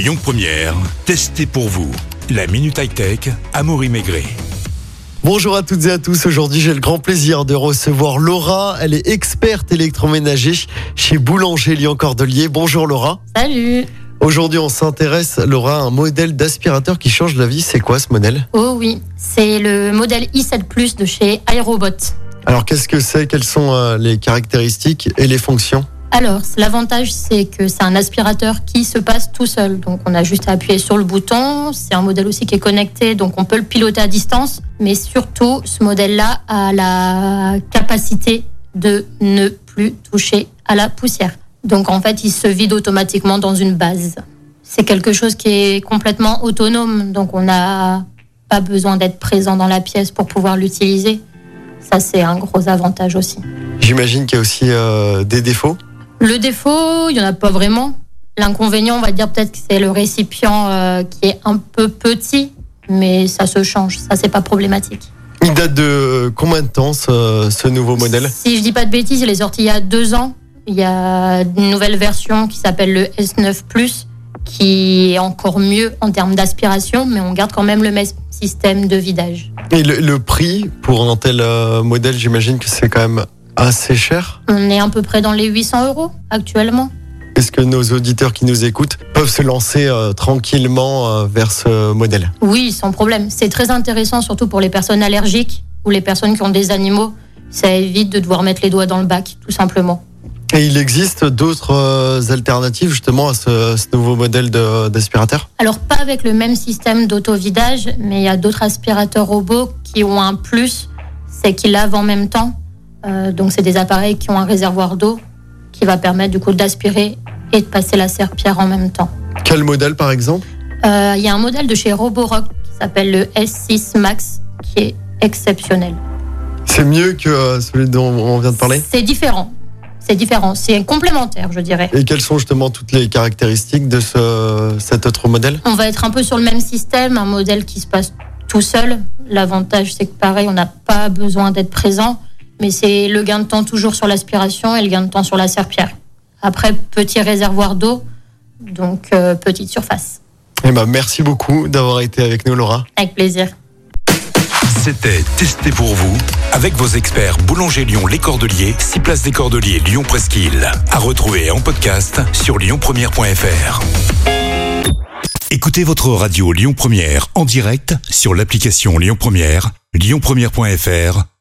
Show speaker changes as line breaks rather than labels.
Lyon Première, testez pour vous. La Minute High Tech, Amaury Maigret.
Bonjour à toutes et à tous. Aujourd'hui, j'ai le grand plaisir de recevoir Laura. Elle est experte électroménager chez Boulanger Lyon Cordelier. Bonjour Laura.
Salut
Aujourd'hui, on s'intéresse, Laura, à un modèle d'aspirateur qui change la vie. C'est quoi ce modèle?
Oh oui, c'est le modèle i7 Plus de chez iRobot.
Alors, qu'est-ce que c'est? Quelles sont euh, les caractéristiques et les fonctions?
Alors, l'avantage, c'est que c'est un aspirateur qui se passe tout seul. Donc, on a juste à appuyer sur le bouton. C'est un modèle aussi qui est connecté, donc on peut le piloter à distance. Mais surtout, ce modèle-là a la capacité de ne plus toucher à la poussière. Donc, en fait, il se vide automatiquement dans une base. C'est quelque chose qui est complètement autonome. Donc, on n'a pas besoin d'être présent dans la pièce pour pouvoir l'utiliser. Ça, c'est un gros avantage aussi.
J'imagine qu'il y a aussi euh, des défauts.
Le défaut, il n'y en a pas vraiment. L'inconvénient, on va dire peut-être que c'est le récipient euh, qui est un peu petit, mais ça se change. Ça, c'est pas problématique.
Il date de euh, combien de temps ce, ce nouveau modèle?
Si je dis pas de bêtises, il est sorti il y a deux ans. Il y a une nouvelle version qui s'appelle le S9 Plus, qui est encore mieux en termes d'aspiration, mais on garde quand même le même système de vidage.
Et le, le prix pour un tel euh, modèle, j'imagine que c'est quand même assez cher.
On est à peu près dans les 800 euros actuellement.
Est-ce que nos auditeurs qui nous écoutent peuvent se lancer euh, tranquillement euh, vers ce modèle?
Oui, sans problème. C'est très intéressant, surtout pour les personnes allergiques ou les personnes qui ont des animaux. Ça évite de devoir mettre les doigts dans le bac, tout simplement.
Et il existe d'autres euh, alternatives justement à ce, ce nouveau modèle d'aspirateur?
Alors, pas avec le même système d'auto-vidage, mais il y a d'autres aspirateurs robots qui ont un plus, c'est qu'ils lavent en même temps. Euh, donc, c'est des appareils qui ont un réservoir d'eau qui va permettre du coup d'aspirer et de passer la serpillère en même temps.
Quel modèle par exemple
Euh, Il y a un modèle de chez Roborock qui s'appelle le S6 Max qui est exceptionnel.
C'est mieux que euh, celui dont on vient de parler
C'est différent. C'est différent. C'est complémentaire, je dirais.
Et quelles sont justement toutes les caractéristiques de ce, cet autre modèle
On va être un peu sur le même système, un modèle qui se passe tout seul. L'avantage, c'est que pareil, on n'a pas besoin d'être présent, mais c'est le gain de temps toujours sur l'aspiration et le gain de temps sur la serpillère. Après, petit réservoir d'eau, donc euh, petite surface.
Eh ben, merci beaucoup d'avoir été avec nous Laura.
Avec plaisir.
C'était Testez pour vous avec vos experts Boulanger Lyon Les Cordeliers, 6 places des Cordeliers Lyon Presqu'île. À retrouver en podcast sur lyonpremière.fr. Écoutez votre radio Lyon Première en direct sur l'application Lyon Première, lyonpremière.fr